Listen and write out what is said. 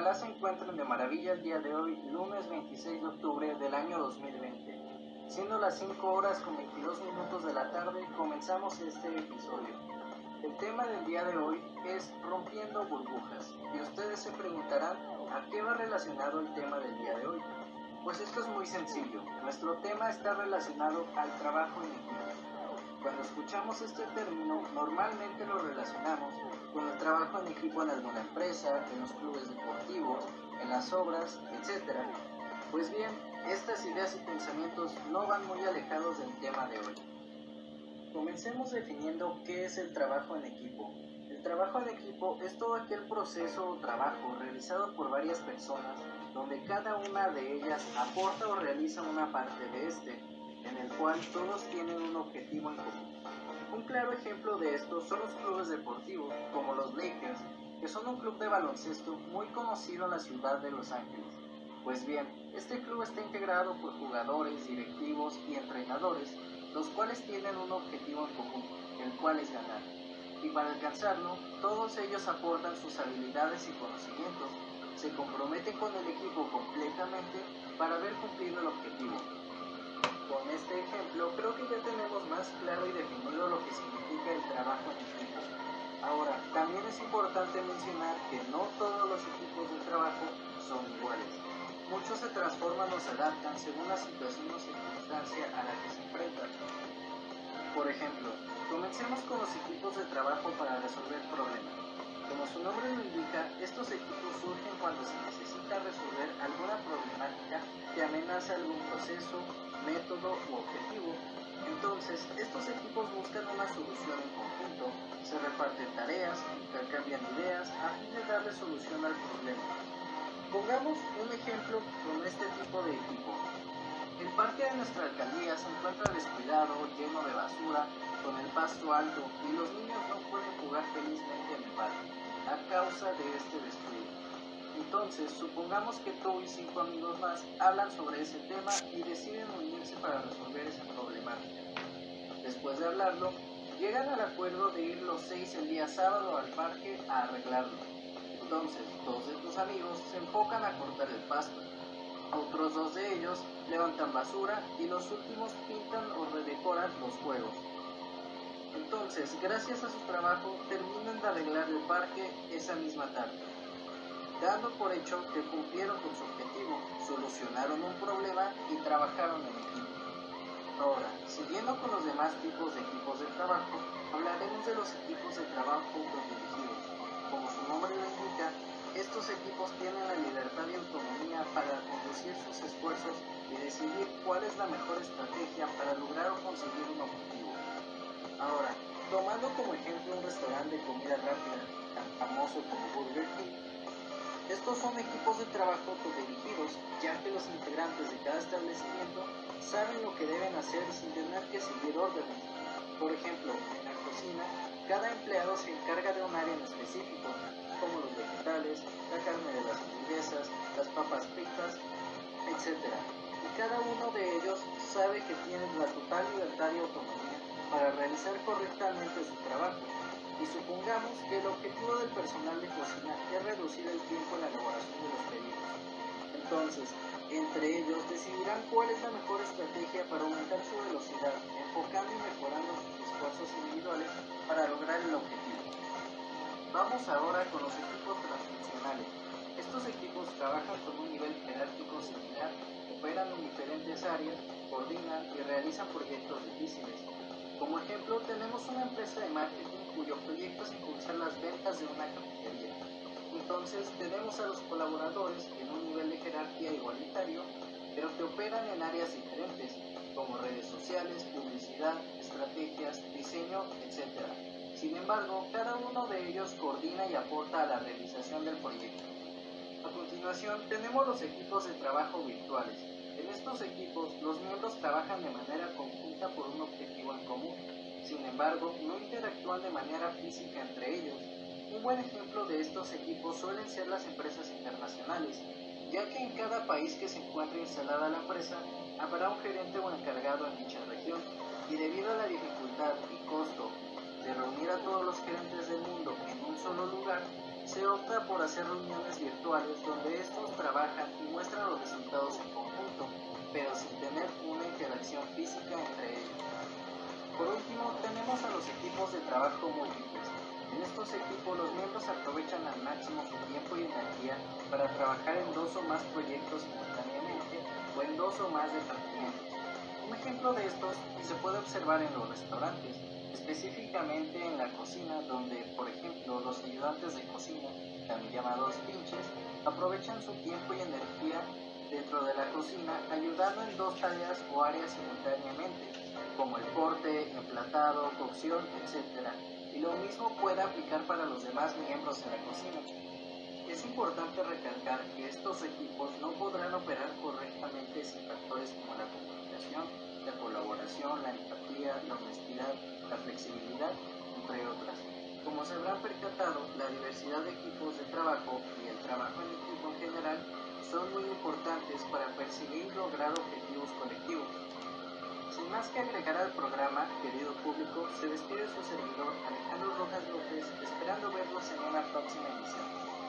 Ojalá se encuentren de maravilla el día de hoy, lunes 26 de octubre del año 2020. Siendo las 5 horas con 22 minutos de la tarde, comenzamos este episodio. El tema del día de hoy es rompiendo burbujas. Y ustedes se preguntarán a qué va relacionado el tema del día de hoy. Pues esto es muy sencillo. Nuestro tema está relacionado al trabajo en equipo. Cuando escuchamos este término, normalmente lo relacionamos con el trabajo en equipo en alguna empresa, en los clubes deportivos, en las obras, etc. Pues bien, estas ideas y pensamientos no van muy alejados del tema de hoy. Comencemos definiendo qué es el trabajo en equipo. El trabajo en equipo es todo aquel proceso o trabajo realizado por varias personas donde cada una de ellas aporta o realiza una parte de este en el cual todos tienen un objetivo en común. Un claro ejemplo de esto son los clubes deportivos, como los Lakers, que son un club de baloncesto muy conocido en la ciudad de Los Ángeles. Pues bien, este club está integrado por jugadores, directivos y entrenadores, los cuales tienen un objetivo en común, el cual es ganar. Y para alcanzarlo, todos ellos aportan sus habilidades y conocimientos, se comprometen con el equipo completamente para ver cumplido el objetivo, claro y definido lo que significa el trabajo en equipo. Ahora, también es importante mencionar que no todos los equipos de trabajo son iguales. Muchos se transforman o se adaptan según la situación o circunstancia a la que se enfrentan. Por ejemplo, comencemos con los equipos de trabajo para resolver problemas. Como su nombre lo indica, estos equipos surgen cuando se necesita resolver alguna problemática que amenaza algún proceso, método u objetivo. Entonces, estos equipos buscan una solución en conjunto, se reparten tareas, intercambian ideas a fin de darle solución al problema. Pongamos un ejemplo con este tipo de equipo. El parque de nuestra alcaldía se encuentra descuidado, lleno de basura, con el pasto alto y los niños no pueden jugar felizmente en el parque a causa de este descuido. Entonces, supongamos que tú y cinco amigos más hablan sobre ese tema y deciden unirse para resolver ese problema. Después de hablarlo, llegan al acuerdo de ir los seis el día sábado al parque a arreglarlo. Entonces, dos de tus amigos se enfocan a cortar el pasto. Otros dos de ellos levantan basura y los últimos pintan o redecoran los juegos. Entonces, gracias a su trabajo, terminan de arreglar el parque esa misma tarde dando por hecho que cumplieron con su objetivo, solucionaron un problema y trabajaron en equipo. Ahora, siguiendo con los demás tipos de equipos de trabajo, hablaremos de los equipos de trabajo dirigidos. Como su nombre lo indica, estos equipos tienen la libertad y autonomía para conducir sus esfuerzos y decidir cuál es la mejor estrategia para lograr o conseguir un objetivo. Ahora, tomando como ejemplo un restaurante de comida rápida tan famoso como Burger King, estos son equipos de trabajo dirigidos, ya que los integrantes de cada establecimiento saben lo que deben hacer sin tener que seguir órdenes. Por ejemplo, en la cocina, cada empleado se encarga de un área en específico, como los vegetales, la carne de las hamburguesas, las papas fritas, etc. Y cada uno de ellos sabe que tiene la total libertad y autonomía para realizar correctamente su trabajo y supongamos que el objetivo del personal de cocina es reducir el tiempo en la elaboración de los pedidos. Entonces, entre ellos decidirán cuál es la mejor estrategia para aumentar su velocidad, enfocando y mejorando sus esfuerzos individuales para lograr el objetivo. Vamos ahora con los equipos transfuncionales. Estos equipos trabajan con un nivel jerárquico similar, operan en diferentes áreas, coordinan y realizan proyectos difíciles. Como ejemplo, tenemos una empresa de marketing cuyo proyecto es impulsar las ventas de una cafetería. Entonces tenemos a los colaboradores en un nivel de jerarquía igualitario, pero que operan en áreas diferentes, como redes sociales, publicidad, estrategias, diseño, etc. Sin embargo, cada uno de ellos coordina y aporta a la realización del proyecto. A continuación, tenemos los equipos de trabajo virtuales. En estos equipos, los miembros trabajan de manera conjunta por un objetivo en común sin embargo, no interactúan de manera física entre ellos. Un buen ejemplo de estos equipos suelen ser las empresas internacionales, ya que en cada país que se encuentre instalada la empresa habrá un gerente o encargado en dicha región, y debido a la dificultad y costo de reunir a todos los gerentes del mundo en un solo lugar, se opta por hacer reuniones virtuales donde estos trabajan y muestran los resultados en conjunto, pero sin tener una interacción física entre ellos. Por último, tenemos a los equipos de trabajo múltiples. En estos equipos los miembros aprovechan al máximo su tiempo y energía para trabajar en dos o más proyectos simultáneamente o en dos o más departamentos. Un ejemplo de estos se puede observar en los restaurantes, específicamente en la cocina, donde, por ejemplo, los ayudantes de cocina, también llamados pinches, aprovechan su tiempo y energía dentro de la cocina ayudando en dos tareas o áreas simultáneamente, como el corte, emplatado, cocción, etc. Y lo mismo puede aplicar para los demás miembros en la cocina. Es importante recalcar que estos equipos no podrán operar correctamente sin factores como la comunicación, la colaboración, la empatía, la honestidad, accesibilidad, entre otras. Como se habrán percatado, la diversidad de equipos de trabajo y el trabajo en equipo en general son muy importantes para perseguir y lograr objetivos colectivos. Sin más que agregar al programa, querido público, se despide su servidor Alejandro Rojas López, esperando verlos en una próxima emisión.